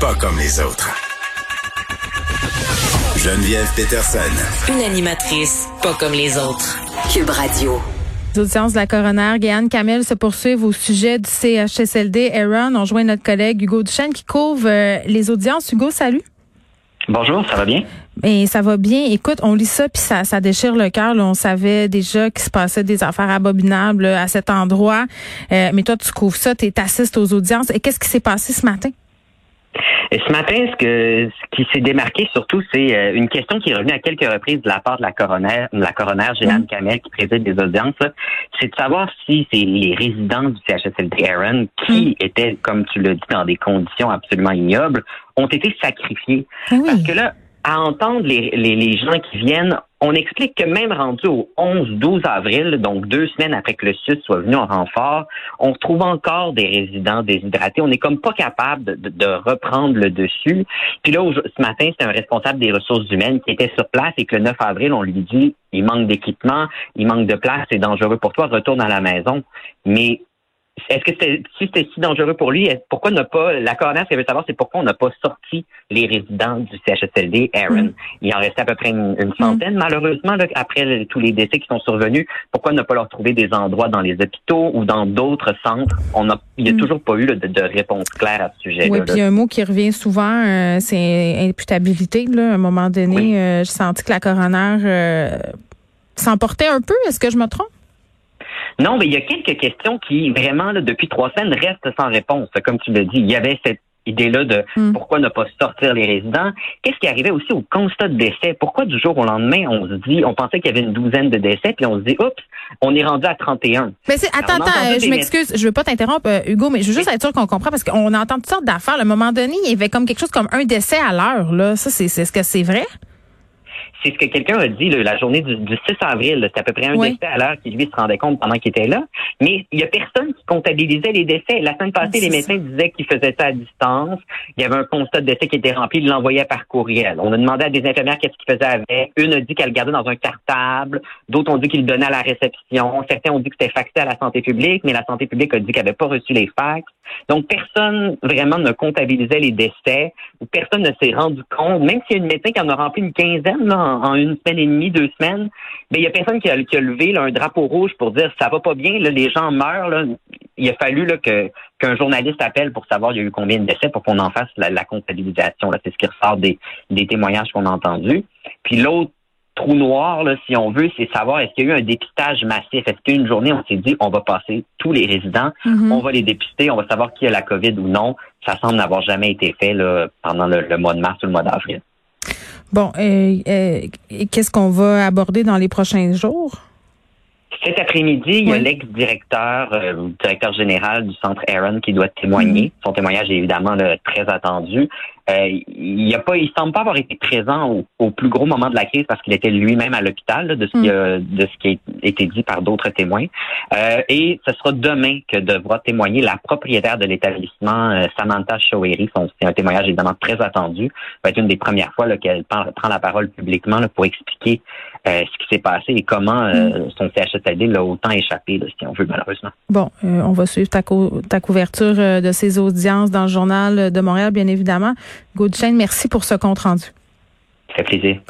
pas comme les autres. Geneviève Peterson. Une animatrice pas comme les autres. Cube Radio. Les audiences de la coroner Gaëlle Camel se poursuivent au sujet du CHSLD Aaron. On joint notre collègue Hugo Duchesne qui couvre euh, les audiences. Hugo, salut. Bonjour, ça va bien? Mais ça va bien. Écoute, on lit ça puis ça, ça déchire le cœur. On savait déjà qu'il se passait des affaires abominables à cet endroit. Euh, mais toi, tu couvres ça, tu assistes aux audiences. Et qu'est-ce qui s'est passé ce matin? Et ce matin, ce, que, ce qui s'est démarqué surtout, c'est euh, une question qui est revenue à quelques reprises de la part de la coroner, la coroner Jeanne Kamel, qui préside des audiences, c'est de savoir si c'est les résidents du CHSLD Aaron qui mm. étaient, comme tu l'as dit, dans des conditions absolument ignobles, ont été sacrifiés. Parce que là, à entendre les, les, gens qui viennent, on explique que même rendu au 11-12 avril, donc deux semaines après que le SUS soit venu en renfort, on trouve encore des résidents déshydratés. On n'est comme pas capable de, de, reprendre le dessus. Puis là, ce matin, c'est un responsable des ressources humaines qui était sur place et que le 9 avril, on lui dit, il manque d'équipement, il manque de place, c'est dangereux pour toi, retourne à la maison. Mais est-ce que c'était, si c'était si dangereux pour lui, pourquoi ne pas, la coroner, ce qu'elle veut savoir, c'est pourquoi on n'a pas sorti les résidents du CHSLD, Aaron? Mm. Il en restait à peu près une, mm. centaine, malheureusement, après tous les décès qui sont survenus. Pourquoi ne pas leur trouver des endroits dans les hôpitaux ou dans d'autres centres? On a, il n'y a mm. toujours pas eu de, réponse claire à ce sujet. Oui, puis un mot qui revient souvent, euh, c'est imputabilité. Là. À un moment donné, euh, je sentis que la coroner euh, s'emportait un peu. Est-ce que je me trompe? Non, mais il y a quelques questions qui, vraiment, depuis trois semaines, restent sans réponse. Comme tu l'as dit, il y avait cette idée-là de hmm. pourquoi ne pas sortir les résidents. Qu'est-ce qui arrivait aussi au constat de décès? Pourquoi du jour au lendemain, on se dit, on pensait qu'il y avait une douzaine de décès, puis on se dit, oups, on est rendu à 31. Mais c'est, attends, attends, je m'excuse, je veux pas t'interrompre, euh, Hugo, mais je veux juste être sûr qu'on comprend parce qu'on entend toutes sortes d'affaires. À un moment donné, il y avait comme quelque chose comme un décès à l'heure, là. Ça, c'est, est-ce que c'est vrai? C'est ce que quelqu'un a dit la journée du, 6 avril. C'est à peu près un décès à l'heure qui lui se rendait compte pendant qu'il était là. Mais il y a personne qui comptabilisait les décès. La semaine passée, les médecins disaient qu'ils faisaient ça à distance. Il y avait un constat de décès qui était rempli, ils l'envoyaient par courriel. On a demandé à des infirmières qu'est-ce qu'ils faisaient avec. Une a dit qu'elle le gardait dans un cartable. D'autres ont dit qu'ils le donnaient à la réception. Certains ont dit que c'était faxé à la santé publique, mais la santé publique a dit qu'elle n'avait pas reçu les fax. Donc, personne vraiment ne comptabilisait les décès ou personne ne s'est rendu compte, même s'il y a une médecin qui en a rempli une quinzaine là, en, une semaine et demie, deux semaines, mais il y a personne qui a, levé un drapeau rouge pour dire ça va pas bien, là, les gens meurent. Il a fallu là, que qu'un journaliste appelle pour savoir il y a eu combien de décès pour qu'on en fasse la, comptabilisation. C'est ce qui ressort des, des témoignages qu'on a entendus. Puis l'autre trou noir, là, si on veut, c'est savoir est-ce qu'il y a eu un dépistage massif? Est-ce qu'une journée, on s'est dit, on va passer tous les résidents, mm-hmm. on va les dépister, on va savoir qui a la COVID ou non? Ça semble n'avoir jamais été fait là, pendant le, mois de mars ou le mois d'avril. Bon, et, qu'est-ce qu'on va aborder dans les prochains jours? Cet après-midi, il y a l'ex-directeur, euh, directeur général du centre Aaron qui doit témoigner. Mm-hmm. Son témoignage est évidemment très attendu. Euh, il a pas, il semble pas avoir été présent au, plus gros moment de la crise parce qu'il était lui-même à l'hôpital de ce qui a, mm. de ce qui a été dit par d'autres témoins. Euh, et ce sera demain que devra témoigner la propriétaire de l'établissement, euh, Samantha Showery. C'est un témoignage évidemment très attendu. Ça va être une des premières fois qu'elle prend la parole publiquement pour expliquer ce qui s'est passé et comment mm. son CHSLD l'a autant échappé, si on veut malheureusement. Bon, on va suivre ta, ta couverture de ces audiences dans le journal de Montréal, bien évidemment. Gaudchaine, merci pour ce compte rendu. Ça plaisir.